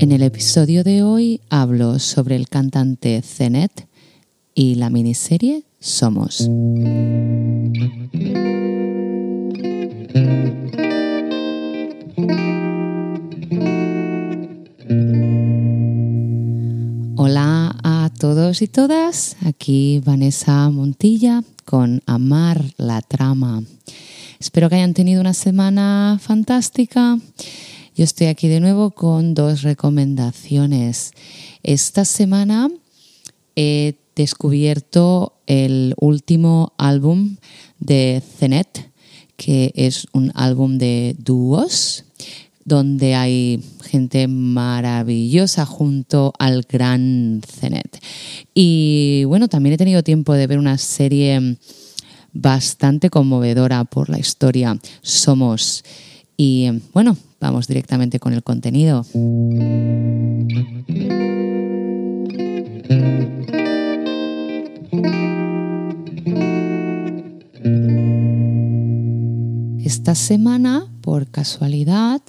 En el episodio de hoy hablo sobre el cantante Zenet y la miniserie Somos. Hola a todos y todas, aquí Vanessa Montilla con Amar la Trama. Espero que hayan tenido una semana fantástica. Yo estoy aquí de nuevo con dos recomendaciones. Esta semana he descubierto el último álbum de Zenet, que es un álbum de dúos donde hay gente maravillosa junto al gran Zenet. Y bueno, también he tenido tiempo de ver una serie bastante conmovedora por la historia. Somos. Y bueno, vamos directamente con el contenido. Esta semana, por casualidad,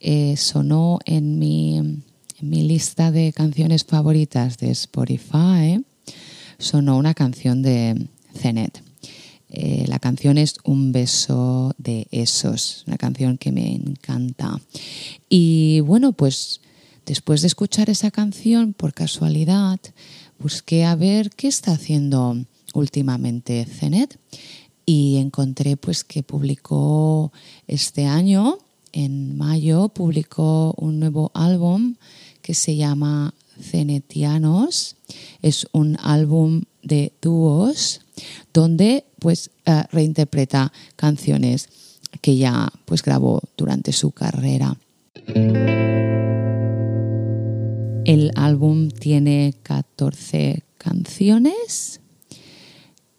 eh, sonó en mi, en mi lista de canciones favoritas de Spotify, sonó una canción de Zenet. Eh, la canción es Un beso de esos, una canción que me encanta. Y bueno, pues después de escuchar esa canción, por casualidad, busqué a ver qué está haciendo últimamente Zenet y encontré pues que publicó este año, en mayo, publicó un nuevo álbum que se llama Cenetianos. Es un álbum de dúos donde pues eh, reinterpreta canciones que ya pues grabó durante su carrera. El álbum tiene 14 canciones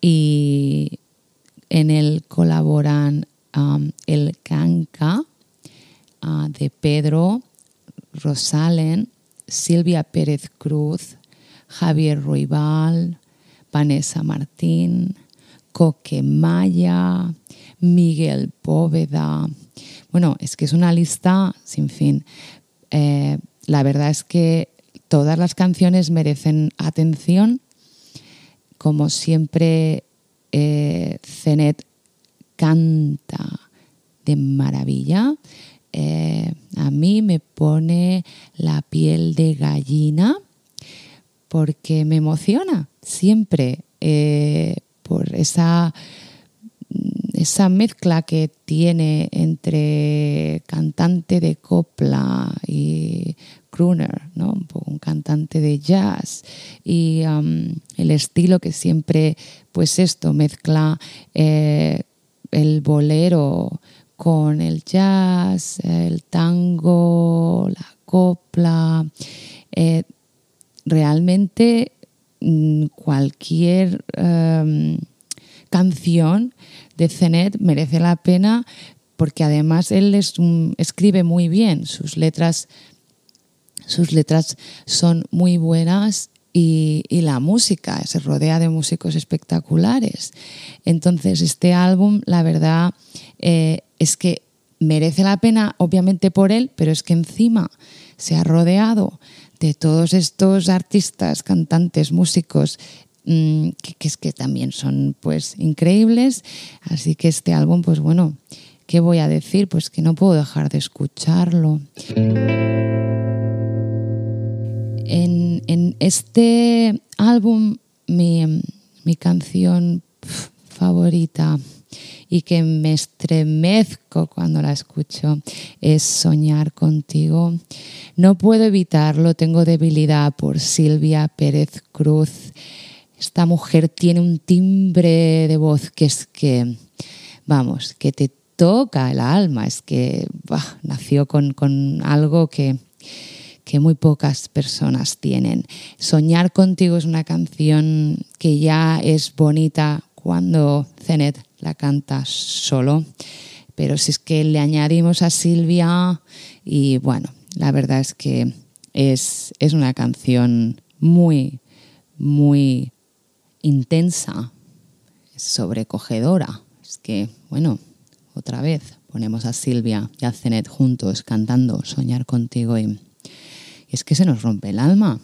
y en él colaboran um, el Canca uh, de Pedro Rosalen, Silvia Pérez Cruz, Javier Ruibal, Vanessa Martín, Coque Maya, Miguel Póveda. Bueno, es que es una lista sin fin. Eh, la verdad es que todas las canciones merecen atención. Como siempre, eh, Zenet canta de maravilla. Eh, a mí me pone la piel de gallina porque me emociona siempre eh, por esa, esa mezcla que tiene entre cantante de copla y crooner, ¿no? un, cantante de jazz y um, el estilo que siempre, pues esto, mezcla eh, el bolero con el jazz, el tango, la copla. Eh, realmente mm, cualquier em, canción de Zenet merece la pena porque además él escribe muy bien, sus letras, sus letras son muy buenas y, la música se rodea de músicos espectaculares. Entonces este álbum, la verdad, eh, es que merece la pena, obviamente por él, pero es que encima se ha rodeado de todos estos artistas, cantantes, músicos, mm, que, es que también son pues increíbles. Así que este álbum, pues bueno, ¿qué voy a decir? Pues que no puedo dejar de escucharlo. En, este álbum, mi, mi canción favorita y que me estremezco cuando la escucho es Soñar contigo. No puedo evitarlo, tengo debilidad por Silvia Pérez Cruz. Esta mujer tiene un timbre de voz que es que, vamos, que te toca el alma, es que nació con, con algo que, que muy pocas personas tienen. Soñar contigo es una canción que ya es bonita cuando Zenet la canta solo, pero si es que le añadimos a Silvia y bueno, la verdad es que es, es una canción muy, muy intensa, sobrecogedora. Es que, bueno, otra vez ponemos a Silvia y a Zenet juntos cantando Soñar contigo y es que se nos rompe el alma.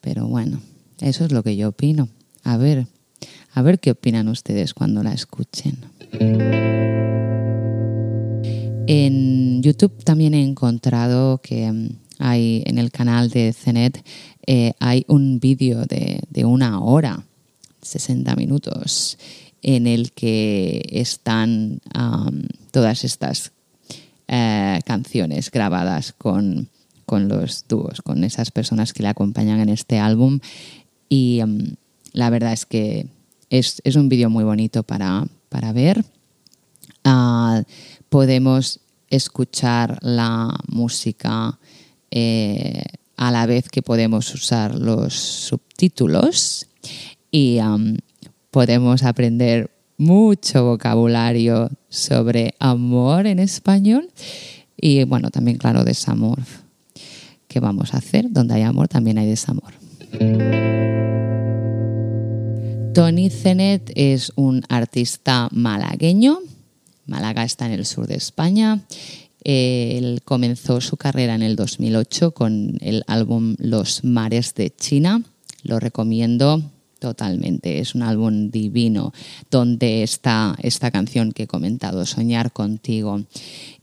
Pero bueno, eso es lo que yo opino. A ver, a ver qué opinan ustedes cuando la escuchen. En YouTube también he encontrado que mm, hay en el canal de CENET eh, hay un vídeo de, una hora, 60 minutos, en el que están todas estas eh, canciones grabadas con, los dúos, con esas personas que le acompañan en este álbum. Y la verdad es que es, un vídeo muy bonito para, ver. Ah, podemos escuchar la música eh, a la vez que podemos usar los subtítulos y podemos aprender mucho vocabulario sobre amor en español y bueno, también claro, desamor. ¿Qué vamos a hacer? Donde hay amor también hay desamor. Tony Zenet es un artista malagueño. Málaga está en el sur de España. Él comenzó su carrera en el 2008 con el álbum Los Mares de China. Lo recomiendo totalmente. Es un álbum divino donde está esta canción que he comentado, Soñar contigo.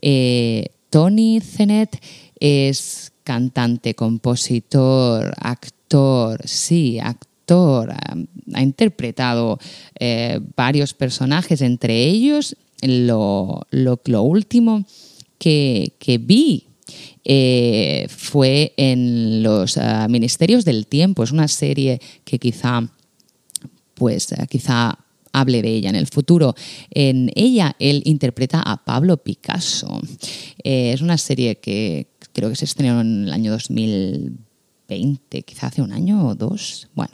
Eh, Tony Zenet es cantante, compositor, actor, sí, actor ha interpretado eh, varios personajes, entre ellos lo, último que, vi eh, fue en los ah, Ministerios del Tiempo. Es una serie que quizá, pues, quizá hable de ella en el futuro. En ella él interpreta a Pablo Picasso. Eh, es una serie que creo que se estrenó en el año 2020, quizá hace un año o dos. Bueno,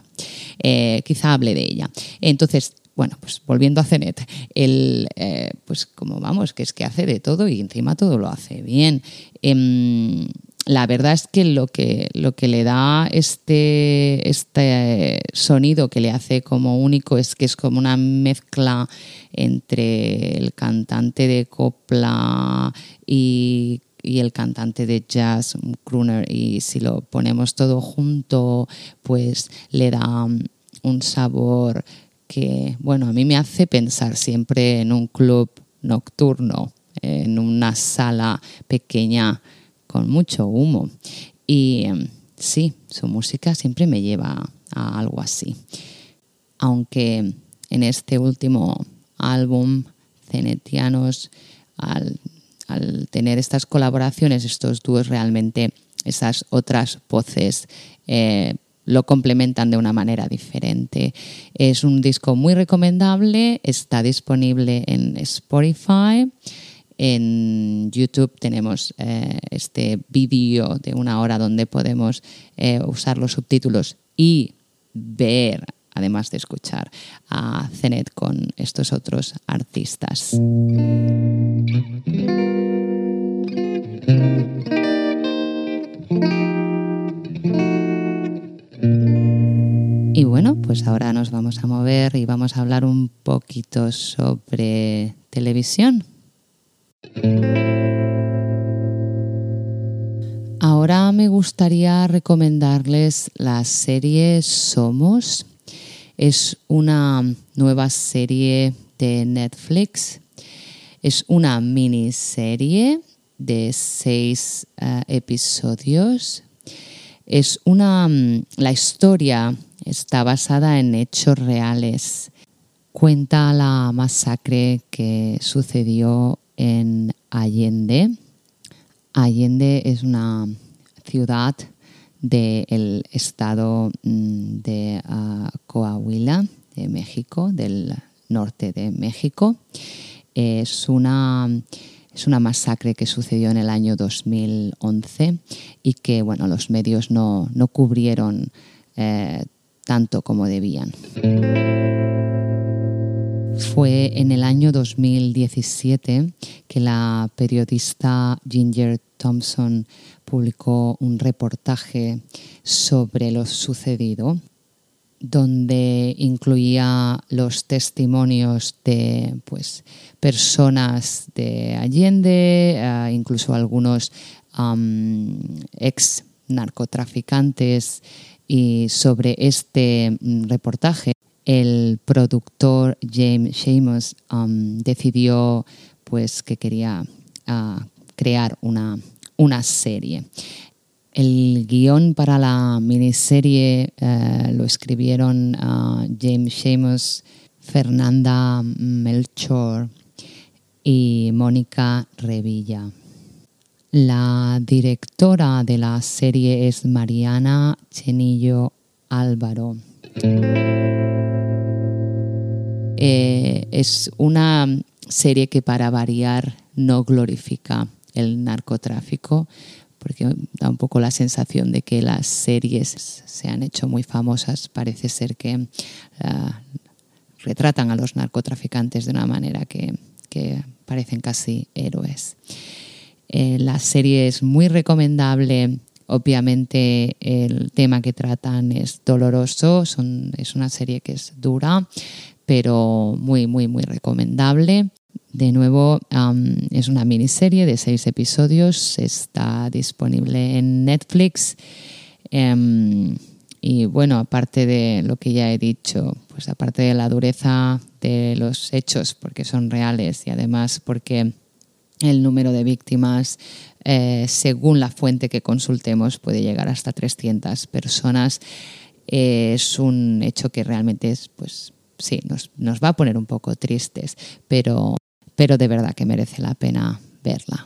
eh, quizá hable de ella. Entonces, bueno, pues volviendo a Cenet, él, eh, pues como vamos, que es que hace de todo y encima todo lo hace bien. Em, la verdad es que lo que, lo que le da este, este sonido que le hace como único es que es como una mezcla entre el cantante de copla y y el cantante de jazz, un y si lo ponemos todo junto, pues le da um, un sabor que, bueno, a mí me hace pensar siempre en un club nocturno, en una sala pequeña con mucho humo. Y um, sí, su música siempre me lleva a algo así. Aunque en este último álbum, Cenetianos, al al tener estas colaboraciones, estos dúos, realmente esas otras voces eh, lo complementan de una manera diferente. Es un disco muy recomendable, está disponible en Spotify. En YouTube tenemos eh, este vídeo de una hora donde podemos eh, usar los subtítulos y ver además de escuchar a Zenet con estos otros artistas. Y bueno, pues ahora nos vamos a mover y vamos a hablar un poquito sobre televisión. Ahora me gustaría recomendarles la serie Somos es una nueva serie de Netflix. Es una miniserie de seis eh, episodios. Es una. Mm, la historia está basada en hechos reales. Cuenta la masacre que sucedió en Allende. Allende es una ciudad del estado mm, de ah, Coahuila, de México, del norte de México. Es una, es una masacre que sucedió en el año 2011 y que bueno, los medios no, cubrieron eh, tanto como debían. Fue en el año 2017 que la periodista Ginger Thompson publicó un reportaje sobre lo sucedido donde incluía los testimonios de pues, personas de Allende, eh, incluso algunos ex narcotraficantes y sobre este mm, reportaje el productor James Seamus decidió pues que quería ah, crear una, una serie. El guion para la miniserie eh, lo escribieron uh, James Seamus, Fernanda Melchor y Mónica Revilla. La directora de la serie es Mariana Chenillo Álvaro. Eh, es una serie que para variar no glorifica el narcotráfico, porque da un poco la sensación de que las series se han hecho muy famosas. Parece ser que ah, retratan a los narcotraficantes de una manera que, parecen casi héroes. Eh, la serie es muy recomendable. Obviamente el tema que tratan es doloroso, es una serie que es dura, pero muy, muy, muy recomendable. De nuevo, es una miniserie de seis episodios, está disponible en Netflix. Em, y bueno, aparte de lo que ya he dicho, pues aparte de la dureza de los hechos, porque son reales y además porque el número de víctimas, eh, según la fuente que consultemos, puede llegar hasta 300 personas. es un hecho que realmente es, pues, sí, nos, nos va a poner un poco tristes, pero pero de verdad que merece la pena verla.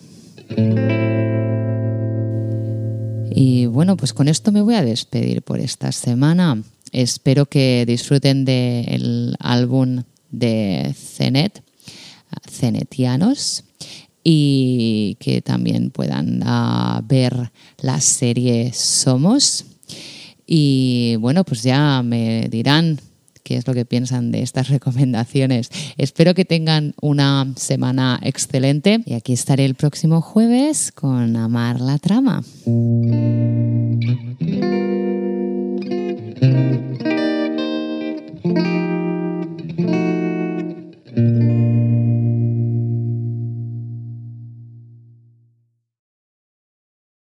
Y bueno, pues con esto me voy a despedir por esta semana. Espero que disfruten del álbum de Cenet, Cenetianos, y que también puedan ah, ver la serie Somos. Y bueno, pues ya me dirán qué es lo que piensan de estas recomendaciones. Espero que tengan una semana excelente y aquí estaré el próximo jueves con Amar la Trama.